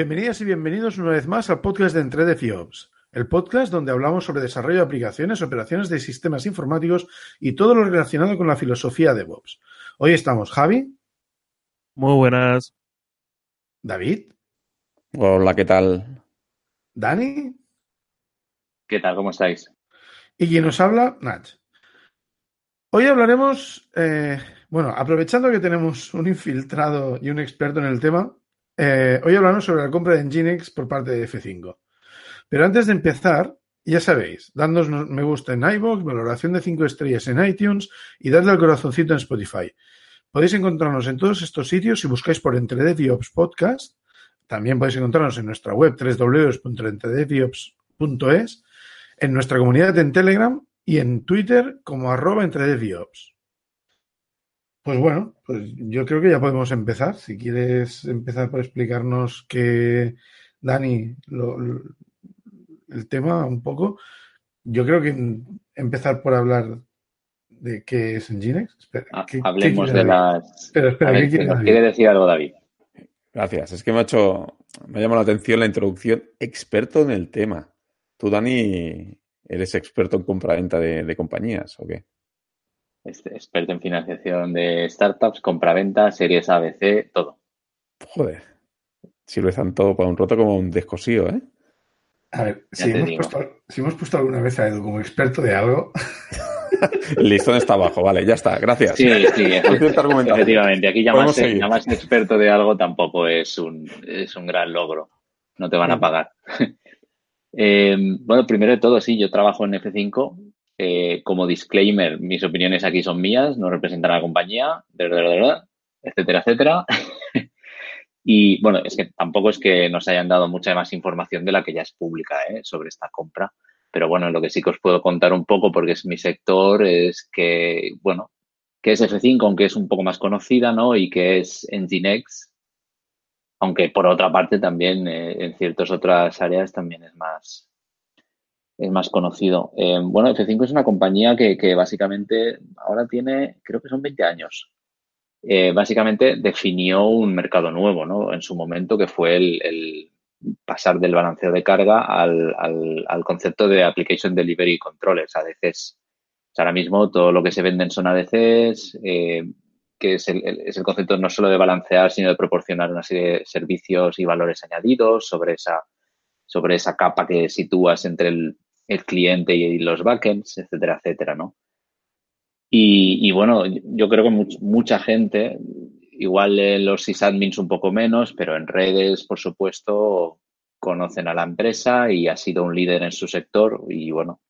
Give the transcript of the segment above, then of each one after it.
Bienvenidas y bienvenidos una vez más al podcast de Entre de FIOPS, el podcast donde hablamos sobre desarrollo de aplicaciones, operaciones de sistemas informáticos y todo lo relacionado con la filosofía de DevOps. Hoy estamos Javi. Muy buenas. David. Hola, ¿qué tal? Dani. ¿Qué tal? ¿Cómo estáis? Y quien nos habla, Nach. Hoy hablaremos, eh, bueno, aprovechando que tenemos un infiltrado y un experto en el tema, eh, hoy hablaremos sobre la compra de Nginx por parte de F5. Pero antes de empezar, ya sabéis, dándonos me gusta en iVoox, valoración de 5 estrellas en iTunes y darle al corazoncito en Spotify. Podéis encontrarnos en todos estos sitios si buscáis por EntreDevOps Podcast. También podéis encontrarnos en nuestra web www.entredeviops.es, en nuestra comunidad en Telegram y en Twitter como arroba EntreDevOps. Pues bueno, pues yo creo que ya podemos empezar. Si quieres empezar por explicarnos que, Dani, lo, lo, el tema un poco, yo creo que empezar por hablar de qué es Nginx. Espera, ah, ¿qué, Hablemos ¿qué de las... Espera, espera, ver, ¿qué quiere, David? quiere decir algo David? Gracias. Es que me ha hecho, me ha llamado la atención la introducción. Experto en el tema. Tú, Dani, eres experto en compra-venta de, de compañías, ¿o qué? Este, experto en financiación de startups, compraventa, series ABC, todo. Joder. Sirve tanto para un roto como un descosío, ¿eh? A ver, si hemos, puesto, si hemos, puesto, alguna vez a Edu como experto de algo. El listón está abajo, vale, ya está, gracias. Sí, sí, efectivamente. Aquí llamarse, llamarse experto de algo tampoco es un, es un gran logro. No te van a pagar. eh, bueno, primero de todo, sí, yo trabajo en F5 eh, como disclaimer, mis opiniones aquí son mías, no representan a la compañía, etcétera, etcétera. y bueno, es que tampoco es que nos hayan dado mucha más información de la que ya es pública ¿eh? sobre esta compra. Pero bueno, lo que sí que os puedo contar un poco, porque es mi sector, es que, bueno, que es F5, aunque es un poco más conocida, ¿no? Y que es Nginx, aunque por otra parte también eh, en ciertas otras áreas también es más, es más conocido. Eh, bueno, F5 es una compañía que, que, básicamente ahora tiene, creo que son 20 años. Eh, básicamente definió un mercado nuevo, ¿no? En su momento, que fue el, el pasar del balanceo de carga al, al, al, concepto de Application Delivery Controllers, ADCs. O ahora mismo todo lo que se venden son ADCs, eh, que es el, es el concepto no solo de balancear, sino de proporcionar una serie de servicios y valores añadidos sobre esa, sobre esa capa que sitúas entre el el cliente y los backends, etcétera, etcétera, ¿no? Y, bueno, yo creo que much, mucha gente, igual los sysadmins un poco menos, pero en redes, por supuesto, conocen a la empresa y ha sido un líder en su sector y bueno,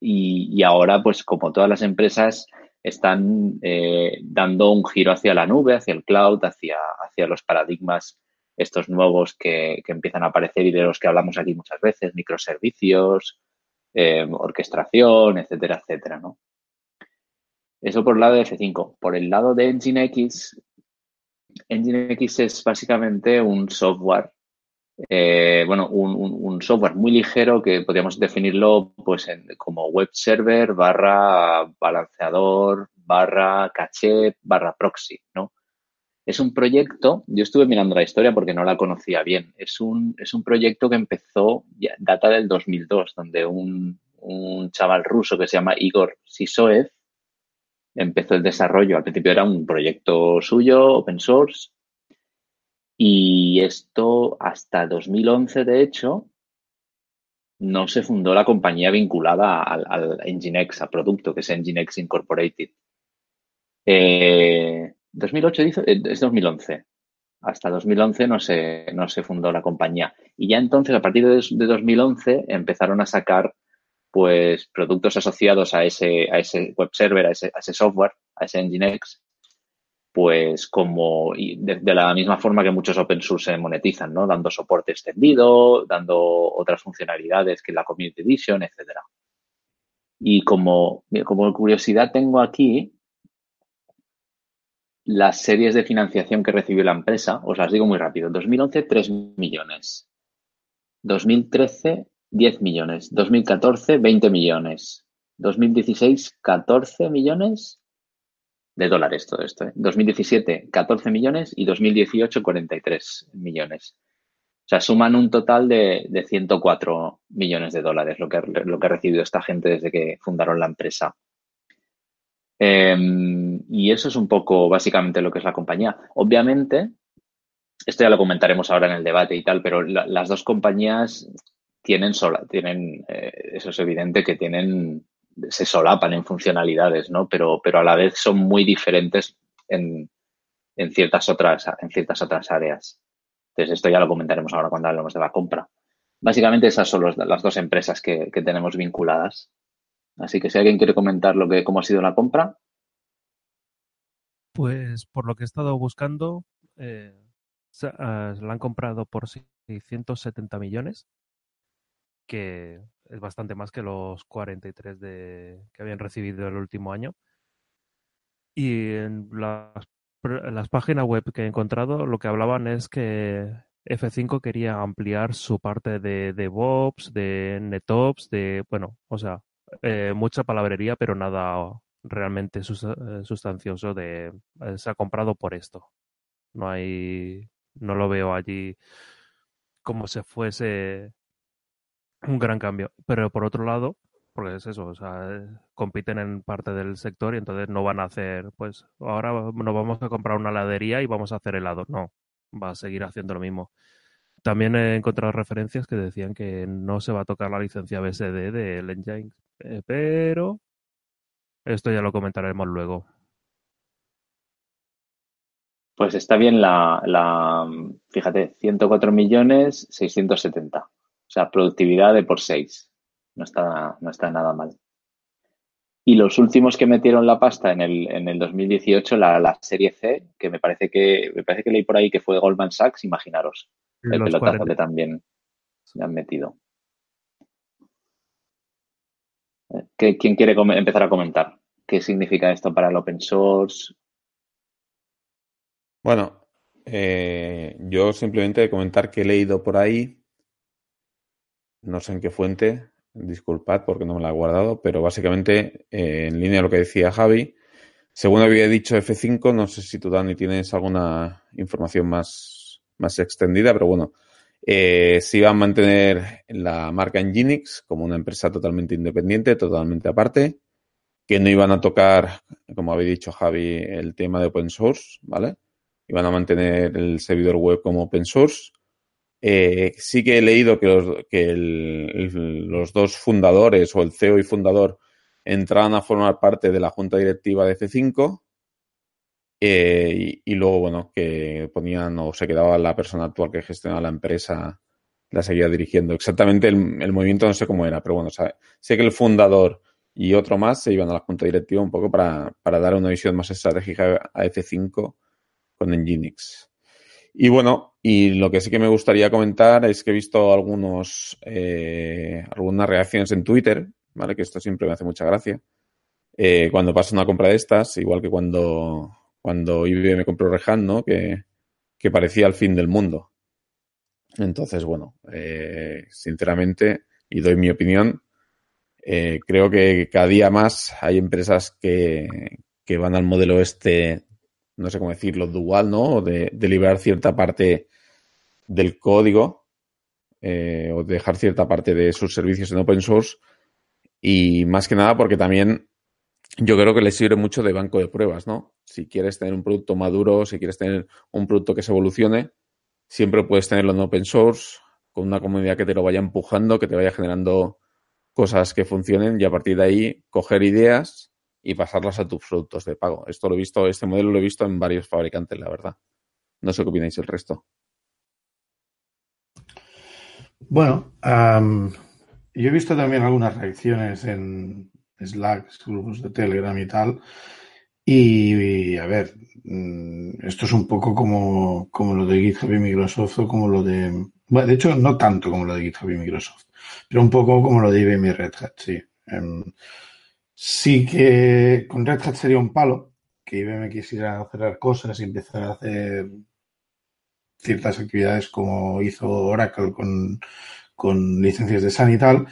y, y ahora pues como todas las empresas están eh, dando un giro hacia la nube, hacia el cloud, hacia, hacia los paradigmas estos nuevos que, que, empiezan a aparecer y de los que hablamos aquí muchas veces, microservicios, eh, orquestación, etcétera, etcétera, ¿no? Eso por el lado de F5. Por el lado de Nginx, Nginx es básicamente un software, eh, bueno, un, un, software muy ligero que podríamos definirlo pues como web server barra balanceador barra caché barra proxy, ¿no? Es un proyecto, yo estuve mirando la historia porque no la conocía bien, es un, es un proyecto que empezó, data del 2002, donde un, un chaval ruso que se llama Igor Sisoev empezó el desarrollo. Al principio era un proyecto suyo, open source, y esto hasta 2011, de hecho, no se fundó la compañía vinculada al, al Nginx, al producto, que es Nginx Incorporated. Eh, 2008 dice, eh, es 2011. Hasta 2011 no se, no se fundó la compañía. Y ya entonces, a partir de, de 2011, empezaron a sacar pues productos asociados a ese, a ese web server, a ese, software, a ese Nginx, pues como de, de, la misma forma que muchos open source se monetizan, ¿no? Dando soporte extendido, dando otras funcionalidades que la Community Edition, etcétera. Y como, como curiosidad tengo aquí las series de financiación que recibió la empresa, os las digo muy rápido. 2011, 3 millones. 2013, 10 millones. 2014, 20 millones. 2016, 14 millones. de dólares todo esto. ¿eh? 2017, 14 millones y 2018, 43 millones. O sea, suman un total de, de 104 millones de dólares lo que, lo que ha recibido esta gente desde que fundaron la empresa. Em, y eso es un poco básicamente lo que es la compañía. Obviamente, esto ya lo comentaremos ahora en el debate y tal, pero las dos compañías tienen sola, tienen, eh, eso es evidente que tienen, se solapan en funcionalidades, ¿no? Pero, pero a la vez son muy diferentes en, en ciertas otras, en ciertas otras áreas. Entonces, esto ya lo comentaremos ahora cuando hablemos de la compra. Básicamente esas son las dos empresas que, que tenemos vinculadas. Así que si alguien quiere comentar lo que, cómo ha sido la compra. Pues por lo que he estado buscando, eh, ah, la han comprado por 670 millones, que es bastante más que los 43 de, que habían recibido el último año. Y en las, las páginas web que he encontrado, lo que hablaban es que F5 quería ampliar su parte de DevOps, de NetOps, de, bueno, o sea, eh, mucha palabrería, pero nada realmente eh, sustancioso de eh, se ha comprado por esto. No hay, no lo veo allí como si fuese un gran cambio. Pero por otro lado, porque es eso, o sea, compiten en parte del sector y entonces no van a hacer, pues ahora nos vamos a comprar una heladería y vamos a hacer helado. No, va a seguir haciendo lo mismo. También he encontrado referencias que decían que no se va a tocar la licencia BSD del engine, eh, pero esto ya lo comentaremos luego. Pues está bien la, la fíjate, 104 millones 670. O sea, productividad de por 6. No está, no está nada mal. Y los últimos que metieron la pasta en el, en el 2018, la, la serie C, que me parece que me parece que leí por ahí que fue Goldman Sachs, imaginaros. El pelotazo que también se han metido. ¿Quién quiere empezar a comentar? ¿Qué significa esto para el open source? Bueno, eh, yo simplemente comentar que he leído por ahí, no sé en qué fuente, disculpad porque no me la he guardado, pero básicamente eh, en línea de lo que decía Javi, según había dicho F5, no sé si tú, Dani, tienes alguna información más, más extendida, pero bueno, eh, se iba a mantener la marca Nginx como una empresa totalmente independiente, totalmente aparte, que no iban a tocar, como habéis dicho Javi, el tema de open source, ¿vale? Iban a mantener el servidor web como open source. Eh, sí que he leído que, los, los dos fundadores o el CEO y fundador entraban a formar parte de la junta directiva de F5 eh, y, luego, bueno, que ponían o se quedaba la persona actual que gestionaba la empresa, la seguía dirigiendo. Exactamente el, movimiento no sé cómo era, pero bueno, sé que el fundador y otro más se iban a la junta directiva un poco para, para dar una visión más estratégica a F5 con Nginx. Y bueno, y lo que sí que me gustaría comentar es que he visto algunos, eh, algunas reacciones en Twitter, ¿vale? Que esto siempre me hace mucha gracia. Eh, cuando pasa una compra de estas, igual que cuando cuando IBM compró Rehan, ¿no? Que, parecía el fin del mundo. Entonces, bueno, eh, sinceramente, y doy mi opinión, eh, creo que cada día más hay empresas que, que, van al modelo este, no sé cómo decirlo, dual, ¿no? De, de liberar cierta parte del código eh, o dejar cierta parte de sus servicios en open source y más que nada porque también yo creo que les sirve mucho de banco de pruebas, ¿no? Si quieres tener un producto maduro, si quieres tener un producto que se evolucione, siempre puedes tenerlo en open source, con una comunidad que te lo vaya empujando, que te vaya generando cosas que funcionen y a partir de ahí coger ideas y pasarlas a tus productos de pago. Esto lo he visto, este modelo lo he visto en varios fabricantes, la verdad. No sé qué opináis el resto. Bueno, yo he visto también algunas reacciones en, Slack, grupos de Telegram y tal. Y, a ver, mm, esto es un poco como, como lo de GitHub y Microsoft o como lo de... Bueno, de hecho, no tanto como lo de GitHub y Microsoft, pero un poco como lo de IBM y Red Hat, sí. Em, sí que con Red Hat sería un palo que IBM quisiera cerrar cosas y empezar a hacer ciertas actividades como hizo Oracle con, con licencias de Sun y tal,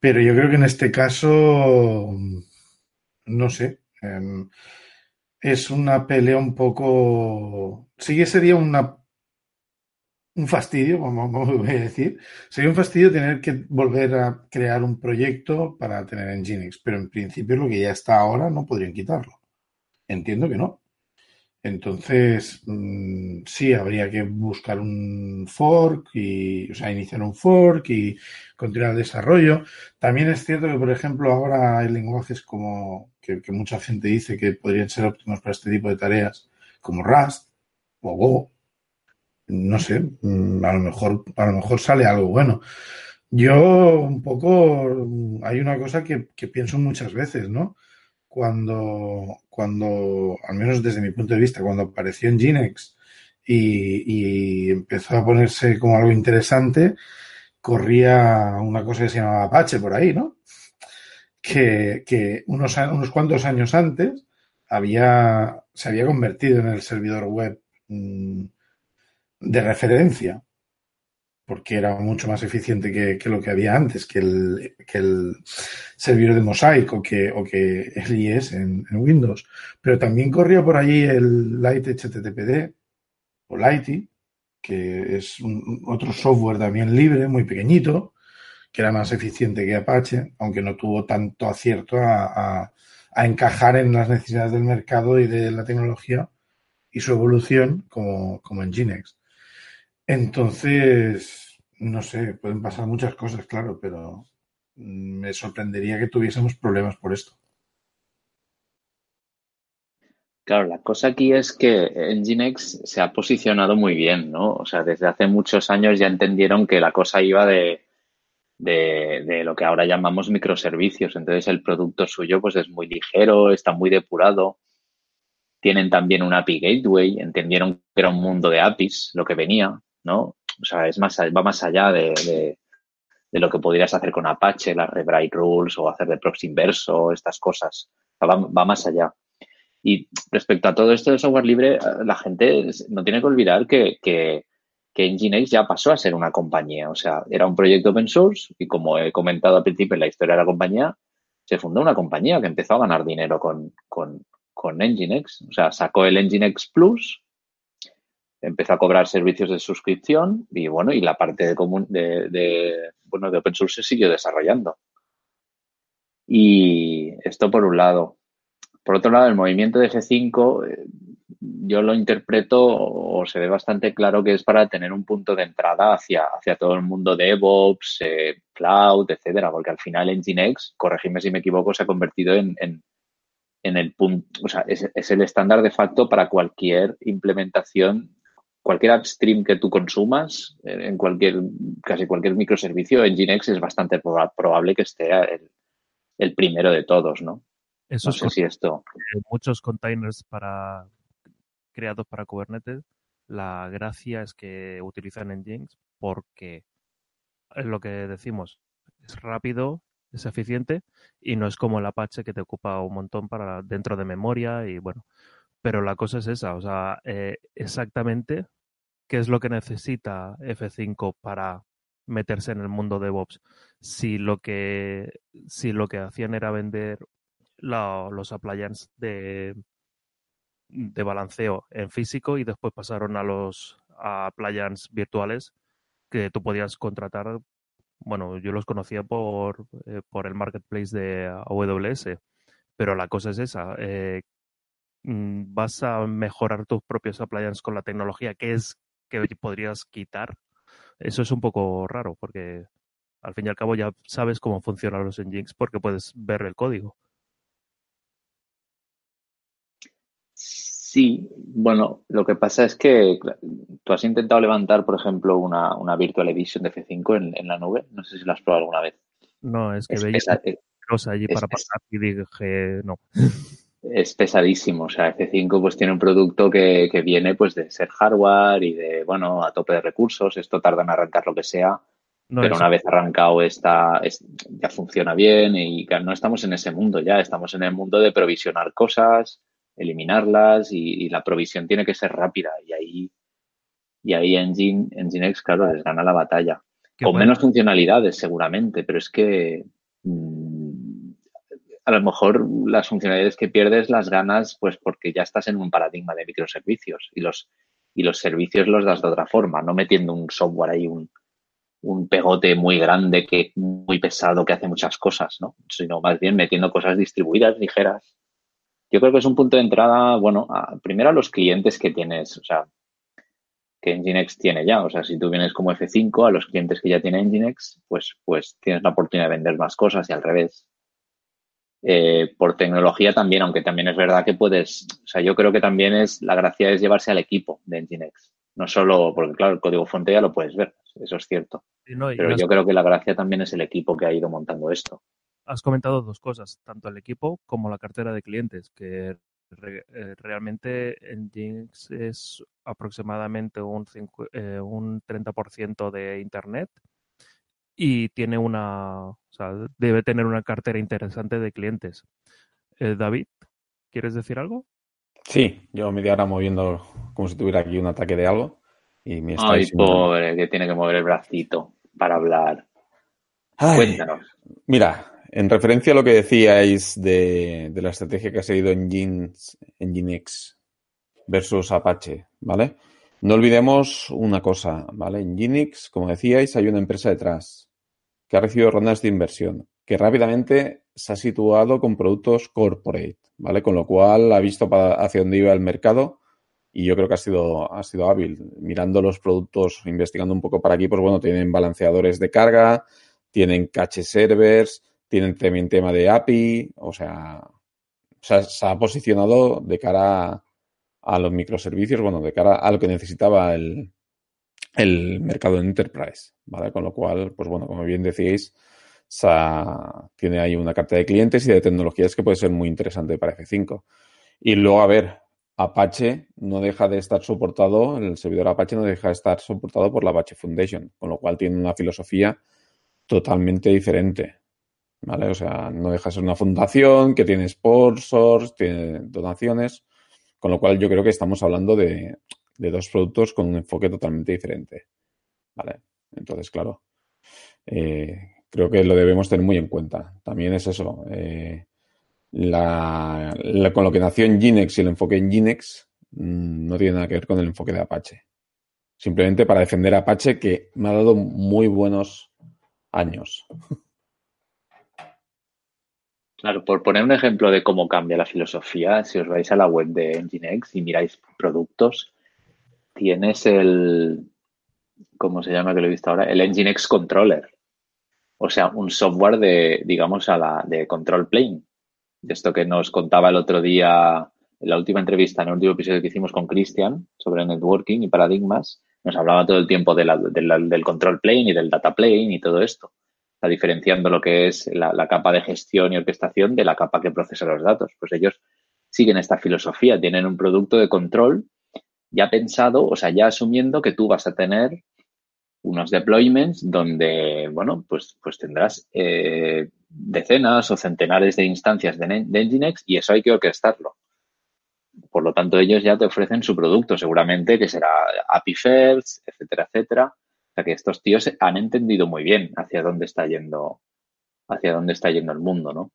pero yo creo que en este caso, no sé. Em, es una pelea un poco. Sí que sería una un fastidio, vamos a decir. Sería un fastidio tener que volver a crear un proyecto para tener Nginx, pero en principio lo que ya está ahora no podrían quitarlo. Entiendo que no. Entonces, mm, sí, habría que buscar un fork y, o sea, iniciar un fork y continuar el desarrollo. También es cierto que, por ejemplo, ahora hay lenguajes como que, que mucha gente dice que podrían ser óptimos para este tipo de tareas, como Rust o Go, no sé, mm, a lo mejor, a lo mejor sale algo bueno. Yo un poco, hay una cosa que, pienso muchas veces, ¿no? Cuando, cuando, al menos desde mi punto de vista, cuando apareció en Ginex y, empezó a ponerse como algo interesante, corría una cosa que se llamaba Apache por ahí, ¿no? Que, que unos, unos cuantos años antes había, se había convertido en el servidor web mm, de referencia, porque era mucho más eficiente que, lo que había antes, que el, que el servidor de Mosaic o que, o que el IES en, Windows. Pero también corría por allí el Light HTTPD o Lighty, que es otro software también libre, muy pequeñito, que era más eficiente que Apache, aunque no tuvo tanto acierto a, a, encajar en las necesidades del mercado y de la tecnología y su evolución como, como en Nginx. Entonces, no sé, pueden pasar muchas cosas, claro, pero me sorprendería que tuviésemos problemas por esto. Claro, la cosa aquí es que Nginx se ha posicionado muy bien, ¿no? O sea, desde hace muchos años ya entendieron que la cosa iba de, de, de, lo que ahora llamamos microservicios. Entonces el producto suyo pues es muy ligero, está muy depurado. Tienen también un API Gateway, entendieron que era un mundo de APIs lo que venía. ¿No? O sea, es más, va más allá de, lo que podrías hacer con Apache, las rewrite rules o hacer de proxy inverso, estas cosas. Va, más allá. Y respecto a todo esto de software libre, la gente no tiene que olvidar que, que, que Nginx ya pasó a ser una compañía. O sea, era un proyecto open source y como he comentado al principio en la historia de la compañía, se fundó una compañía que empezó a ganar dinero con, con, con Nginx. O sea, sacó el Nginx Plus, empezó a cobrar servicios de suscripción y bueno, y la parte de, común, de, bueno, de open source se siguió desarrollando. Y esto por un lado. Por otro lado, el movimiento de G5 eh, yo lo interpreto o se ve bastante claro que es para tener un punto de entrada hacia, hacia todo el mundo de DevOps, eh, cloud, etcétera, porque al final Nginx, corregidme si me equivoco, se ha convertido en, en, en el punto, o sea, es, es, el estándar de facto para cualquier implementación cualquier upstream que tú consumas, eh, en cualquier, casi cualquier microservicio, en Nginx es bastante probable que esté el, primero de todos, ¿no? Eso no sé esto. Muchos containers para creados para Kubernetes, la gracia es que utilizan Nginx porque es lo que decimos, es rápido, es eficiente y no es como el Apache que te ocupa un montón para dentro de memoria y bueno, pero la cosa es esa, o sea, eh, exactamente qué es lo que necesita F5 para meterse en el mundo de DevOps. Si lo que, si lo que hacían era vender los appliances de, de balanceo en físico y después pasaron a los appliances virtuales que tú podías contratar. Bueno, yo los conocía por, eh, por el marketplace de AWS, pero la cosa es esa. Eh, mm, vas a mejorar tus propios appliances con la tecnología que es que podrías quitar, eso es un poco raro porque al fin y al cabo ya sabes cómo funcionan los engines porque puedes ver el código. Sí, bueno, lo que pasa es que tú has intentado levantar, por ejemplo, una, una Virtual Edition de F5 en, en, la nube. No sé si lo has probado alguna vez. No, es que veía cosa allí para pasar y dije no. es pesadísimo. O sea, F5 pues tiene un producto que, que, viene pues de ser hardware y de, bueno, a tope de recursos. Esto tarda en arrancar lo que sea. pero una vez arrancado está, ya funciona bien y no estamos en ese mundo ya. Estamos en el mundo de provisionar cosas, eliminarlas y, la provisión tiene que ser rápida. Y ahí, y ahí Engine, Nginx, claro, les gana la batalla. Con menos funcionalidades seguramente, pero es que... Mm, a lo mejor las funcionalidades que pierdes las ganas pues porque ya estás en un paradigma de microservicios y los, y los servicios los das de otra forma, no metiendo un software ahí, un, un pegote muy grande, que muy pesado, que hace muchas cosas, ¿no? Sino más bien metiendo cosas distribuidas, ligeras. Yo creo que es un punto de entrada, bueno, primero a los clientes que tienes, o sea, que Nginx tiene ya. O sea, si tú vienes como F5 a los clientes que ya tiene Nginx, pues, pues tienes la oportunidad de vender más cosas y al revés. Eh, por tecnología también, aunque también es verdad que puedes, o sea, yo creo que también es, la gracia es llevarse al equipo de Nginx. No solo, porque claro, el código fuente ya lo puedes ver, eso es cierto. Pero yo creo que la gracia también es el equipo que ha ido montando esto. Has comentado dos cosas, tanto el equipo como la cartera de clientes, que eh, realmente Nginx es aproximadamente un, eh, un 30% de Internet y tiene una, o sea, debe tener una cartera interesante de clientes. Eh, David, ¿quieres decir algo? Sí, yo media hora moviendo como si tuviera aquí un ataque de algo. Y me Ay, pobre, que tiene que mover el bracito para hablar. Cuéntanos. Mira, en referencia a lo que decíais de, la estrategia que ha seguido en Nginx versus Apache, ¿vale? No olvidemos una cosa, ¿vale? En Nginx, como decíais, hay una empresa detrás que ha recibido rondas de inversión, que rápidamente se ha situado con productos corporate, ¿vale? Con lo cual ha visto hacia dónde iba el mercado y yo creo que ha sido, ha sido hábil. Mirando los productos, investigando un poco para aquí, pues bueno, tienen balanceadores de carga, tienen cache servers, tienen también tema de API, o sea, se ha, posicionado de cara a, los microservicios, bueno, de cara a lo que necesitaba el, el mercado en enterprise, ¿vale? Con lo cual, pues bueno, como bien decíais, tiene ahí una carta de clientes y de tecnologías que puede ser muy interesante para F5. Y luego, a ver, Apache no deja de estar soportado, el servidor Apache no deja de estar soportado por la Apache Foundation, con lo cual tiene una filosofía totalmente diferente. ¿vale? O sea, no deja de ser una fundación que tiene sponsors, tiene donaciones, con lo cual yo creo que estamos hablando de, dos productos con un enfoque totalmente diferente, ¿vale? Entonces, claro, eh, creo que lo debemos tener muy en cuenta. También es eso, eh, con lo que nació en Ginex y el enfoque en Ginex mm, no tiene nada que ver con el enfoque de Apache. Simplemente para defender Apache que me ha dado muy buenos años. Claro, por poner un ejemplo de cómo cambia la filosofía, si os vais a la web de Nginx y miráis productos, tienes el, ¿cómo se llama que lo he visto ahora? El Nginx Controller. O sea, un software de, digamos, a la, de control plane. De esto que nos contaba el otro día, en la última entrevista, en el último episodio que hicimos con Christian sobre networking y paradigmas, nos hablaba todo el tiempo de del control plane y del data plane y todo esto está diferenciando lo que es la, capa de gestión y orquestación de la capa que procesa los datos. Pues ellos siguen esta filosofía, tienen un producto de control ya pensado, o sea, ya asumiendo que tú vas a tener unos deployments donde, bueno, pues, pues tendrás eh, decenas o centenares de instancias de, Nginx y eso hay que orquestarlo. Por lo tanto, ellos ya te ofrecen su producto, seguramente que será API First, etcétera, etcétera, que estos tíos han entendido muy bien hacia dónde está yendo, hacia dónde está yendo el mundo, ¿no?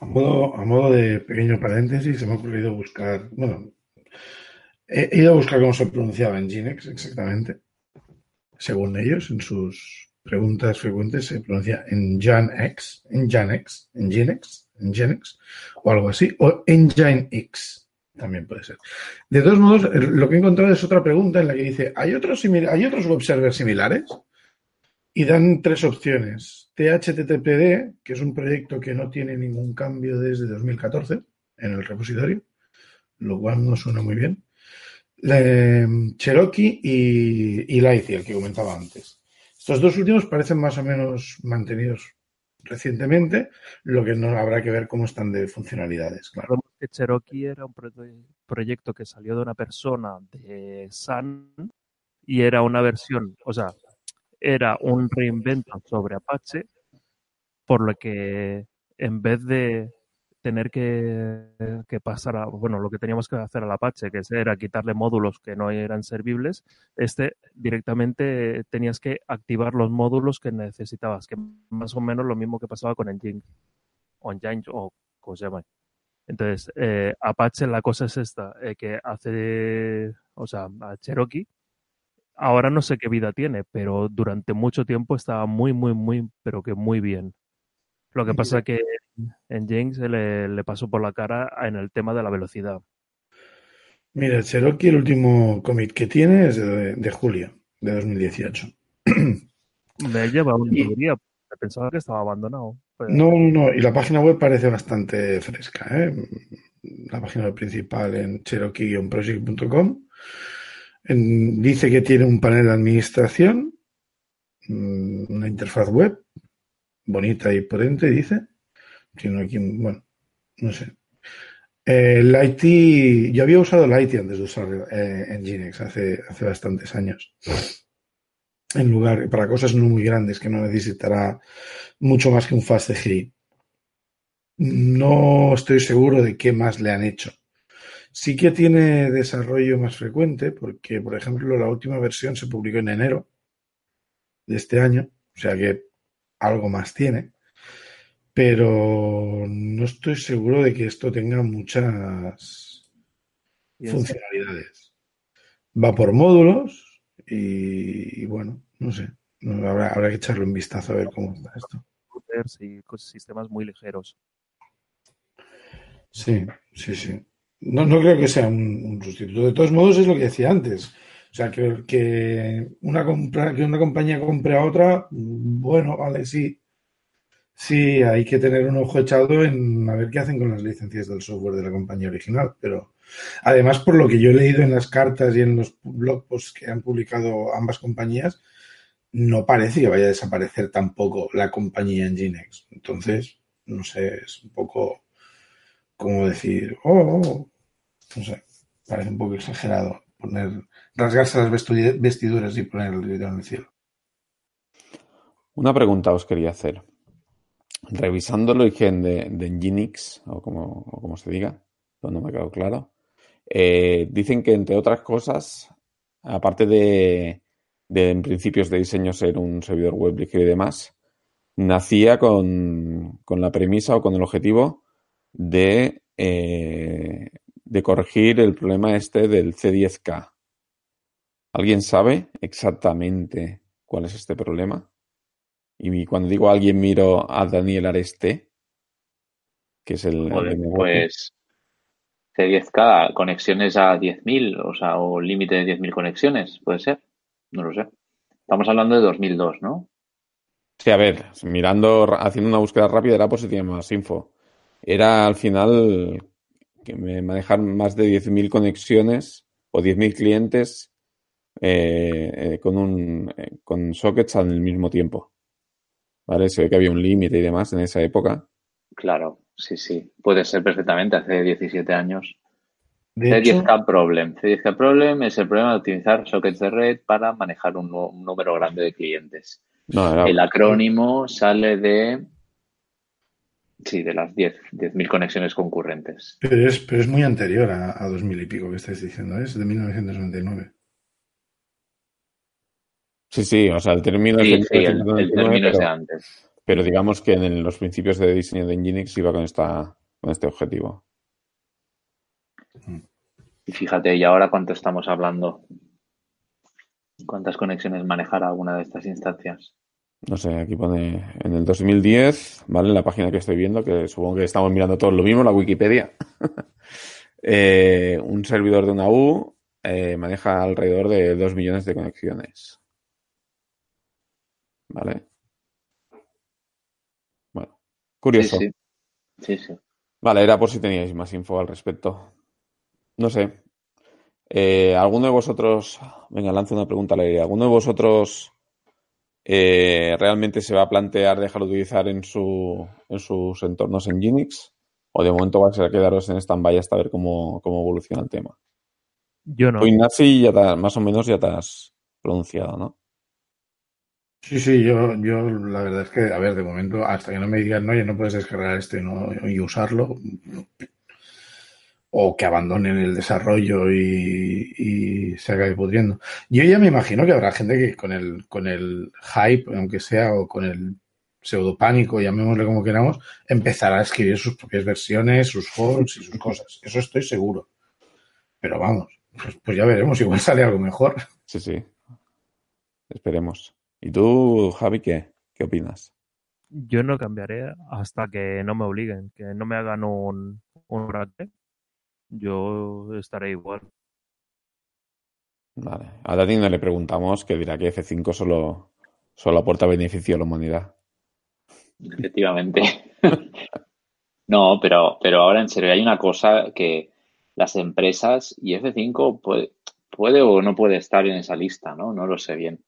A modo, a modo de pequeño paréntesis, se me ha ocurrido buscar, bueno, he, ido a buscar cómo se pronunciaba en Ginex exactamente. Según ellos, en sus preguntas frecuentes se pronuncia en Janex, en Janex, en Ginex, en Genex, o algo así, o Engine X. También puede ser. De todos modos, lo que he encontrado es otra pregunta en la que dice, ¿hay otros, ¿hay otros web servers similares? Y dan tres opciones. THTTPD, que es un proyecto que no tiene ningún cambio desde 2014 en el repositorio, lo cual no suena muy bien. Cherokee y, y el que comentaba antes. Estos dos últimos parecen más o menos mantenidos recientemente, lo que no habrá que ver cómo están de funcionalidades. Claro Cherokee era un proyecto que salió de una persona de Sun y era una versión, o sea, era un reinvento sobre Apache, por lo que en vez de tener que, pasar a, bueno, lo que teníamos que hacer al Apache, que era quitarle módulos que no eran servibles, este directamente tenías que activar los módulos que necesitabas, que más o menos lo mismo que pasaba con Engine, o Engine, o como se llama. Entonces, eh, Apache, la cosa es esta, eh, que hace, o sea, a Cherokee, ahora no sé qué vida tiene, pero durante mucho tiempo estaba muy, muy, muy, pero que muy bien. Lo que pasa es que en James le, le, pasó por la cara en el tema de la velocidad. Mira, Cherokee, el último commit que tiene es de, julio de 2018. Me lleva una teoría. Pensaba que estaba abandonado. No, no, no. Y la página web parece bastante fresca. ¿eh? La página web principal en cherokee-project.com dice que tiene un panel de administración, mm, una interfaz web bonita y potente, dice. Tiene aquí, bueno, no sé. el IT, yo había usado el IT antes de usar eh, Nginx hace, hace bastantes años. En lugar, para cosas no muy grandes que no necesitará mucho más que un fast FastGI. No estoy seguro de qué más le han hecho. Sí que tiene desarrollo más frecuente porque, por ejemplo, la última versión se publicó en enero de este año, o sea que algo más tiene pero no estoy seguro de que esto tenga muchas funcionalidades. Va por módulos y, bueno, no sé, habrá, que echarle un vistazo a ver cómo está esto. Y sistemas muy ligeros. Sí, sí, sí. No, no creo que sea un, sustituto. De todos modos, es lo que decía antes. O sea, que, que, una compra, que una compañía compre a otra, bueno, vale, sí, Sí, hay que tener un ojo echado en a ver qué hacen con las licencias del software de la compañía original. Pero además, por lo que yo he leído en las cartas y en los blog posts que han publicado ambas compañías, no parece que vaya a desaparecer tampoco la compañía Nginx. Entonces, no sé, es un poco como decir, oh, oh, oh". no sé, parece un poco exagerado poner, rasgarse las vestiduras y poner el grito en el cielo. Una pregunta os quería hacer revisando el origen de, de Nginx, o como, se diga, no me ha quedado claro, eh, dicen que entre otras cosas, aparte de, de, en principios de diseño ser un servidor web ligero y demás, nacía con, con la premisa o con el objetivo de, eh, de corregir el problema este del C10K. ¿Alguien sabe exactamente cuál es este problema? Y cuando digo alguien, miro a Daniel Areste, que es el. pues C10K, conexiones a 10.000, o sea, o límite de 10.000 conexiones, puede ser. No lo sé. Estamos hablando de 2002, ¿no? Sí, a ver, mirando, haciendo una búsqueda rápida era por si tiene más info. Era al final que me manejar más de 10.000 conexiones o 10.000 clientes eh, eh, con, un, eh, con sockets al mismo tiempo. ¿vale? Se ve que había un límite y demás en esa época. Claro, sí, sí. Puede ser perfectamente hace 17 años. C10K Problem. C10K Problem es el problema de utilizar sockets de red para manejar un, número grande de clientes. El acrónimo sale de. Sí, de las 10.000 10, conexiones concurrentes. Pero es, pero es muy anterior a, a 2000 y pico que estáis diciendo, ¿eh? es de 1999. Sí, sí, o sea, el término, el, término es de antes. Pero digamos que en los principios de diseño de Nginx iba con, esta, con este objetivo. Y fíjate, ¿y ahora cuánto estamos hablando? ¿Cuántas conexiones manejará alguna de estas instancias? No sé, aquí pone en el 2010, ¿vale? En la página que estoy viendo, que supongo que estamos mirando todos lo mismo, la Wikipedia. Eh, un servidor de una U eh, maneja alrededor de 2 millones de conexiones. ¿Vale? Bueno, curioso. Sí, sí. Vale, era por si teníais más info al respecto. No sé. Eh, ¿Alguno de vosotros, venga, lanzo una pregunta al aire, ¿alguno de vosotros eh, realmente se va a plantear dejar de utilizar en, su, en sus entornos en Unix? ¿O de momento vais a quedaros en stand-by hasta ver cómo, cómo, evoluciona el tema? Yo no. Ignacy, ya más o menos ya te has pronunciado, ¿no? Sí, sí, yo, yo la verdad es que, a ver, de momento, hasta que no me digan, no, ya no puedes descargar este ¿no? y usarlo, o que abandonen el desarrollo y, y se acabe pudriendo. Yo ya me imagino que habrá gente que con el, con el hype, aunque sea, o con el pseudo pánico, llamémosle como queramos, empezará a escribir sus propias versiones, sus forms y sus cosas. Eso estoy seguro. Pero vamos, pues, pues ya veremos, igual sale algo mejor. Sí, sí. Esperemos. ¿Y tú, Javi, qué? ¿Qué opinas? Yo no cambiaré hasta que no me obliguen, que no me hagan un, un yo estaré igual. Vale. A Dani no le preguntamos que dirá que F5 solo, solo aporta beneficio a la humanidad. Efectivamente. no, pero, pero ahora en serio, hay una cosa que las empresas y F5 puede, puede o no puede estar en esa lista, ¿no? No lo sé bien.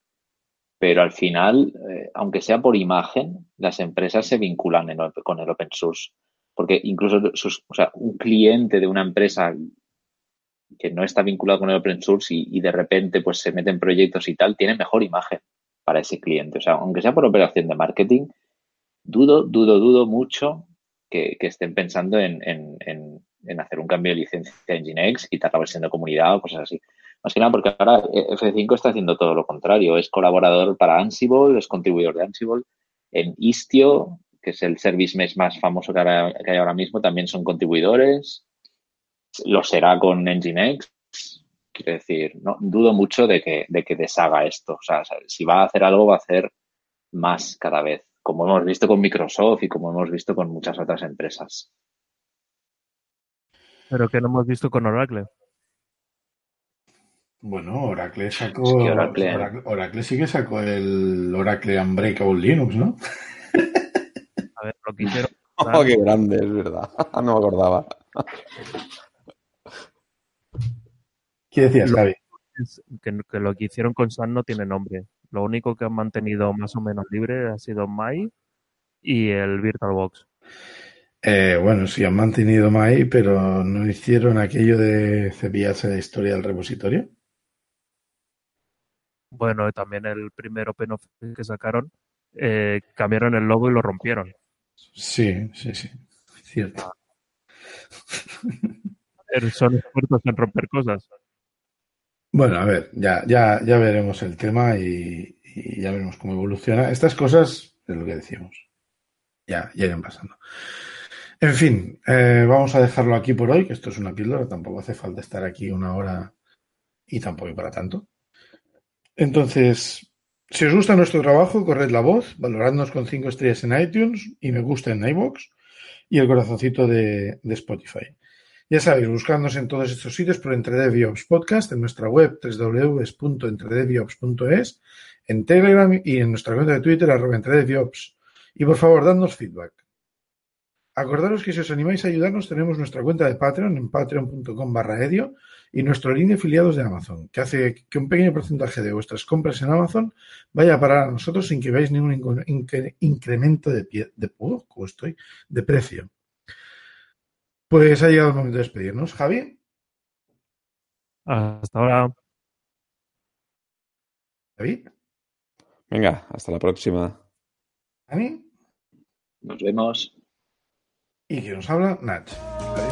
Pero al final, eh, aunque sea por imagen, las empresas se vinculan con el open source porque incluso o sea, un cliente de una empresa que no está vinculado con el open source y, de repente pues se mete en proyectos y tal, tiene mejor imagen para ese cliente. O sea, aunque sea por operación de marketing, dudo, dudo, dudo mucho que, estén pensando en, hacer un cambio de licencia en Nginx, quitar la versión de comunidad o cosas así. Más que nada porque ahora F5 está haciendo todo lo contrario. Es colaborador para Ansible, es contribuidor de Ansible. En Istio que es el service mesh más famoso que, hay ahora mismo, también son contribuidores. Lo será con Nginx. Quiero decir, no, dudo mucho de que, de que deshaga esto. O sea, si va a hacer algo, va a hacer más cada vez, como hemos visto con Microsoft y como hemos visto con muchas otras empresas. Pero que no hemos visto con Oracle. Bueno, Oracle sacó. Oracle... Oracle, sí que sacó el Oracle Unbreakable Linux, ¿no? Lo que hicieron. Oh, qué grande, es verdad. No me acordaba. ¿Qué decías, Javi? Que, lo que hicieron con Sun no tiene nombre. Lo único que han mantenido más o menos libre ha sido Mai y el VirtualBox. Eh, bueno, sí, han mantenido Mai, pero no hicieron aquello de cepillarse de historia del repositorio. Bueno, también el primer OpenOffice que sacaron, eh, cambiaron el logo y lo rompieron. Sí, sí, sí. Cierto. Son expertos en romper cosas. Bueno, a ver, ya, ya, ya veremos el tema y, ya veremos cómo evoluciona. Estas cosas es lo que decimos. Ya, ya irán pasando. En fin, eh, vamos a dejarlo aquí por hoy, que esto es una píldora, tampoco hace falta estar aquí una hora y tampoco para tanto. Entonces, si os gusta nuestro trabajo, corred la voz, valoradnos con 5 estrellas en iTunes y me gusta en iVoox y el corazoncito de, Spotify. Ya sabéis, buscadnos en todos estos sitios por EntreDevOps Podcast, en nuestra web www.entredeviops.es, en Telegram y en nuestra cuenta de Twitter, arroba EntreDevOps. Y por favor, dadnos feedback. Acordaros que si os animáis a ayudarnos, tenemos nuestra cuenta de Patreon en patreon.com barra edio y nuestro línea de afiliados de Amazon, que hace que un pequeño porcentaje de vuestras compras en Amazon vaya a parar a nosotros sin que veáis ningún incremento de, pie, de, oh, estoy? de precio. Pues ha llegado el momento de despedirnos. Javi. Hasta ahora. David. Venga, hasta la próxima. Ani. Nos vemos. Y que nos habla Nach. Adiós.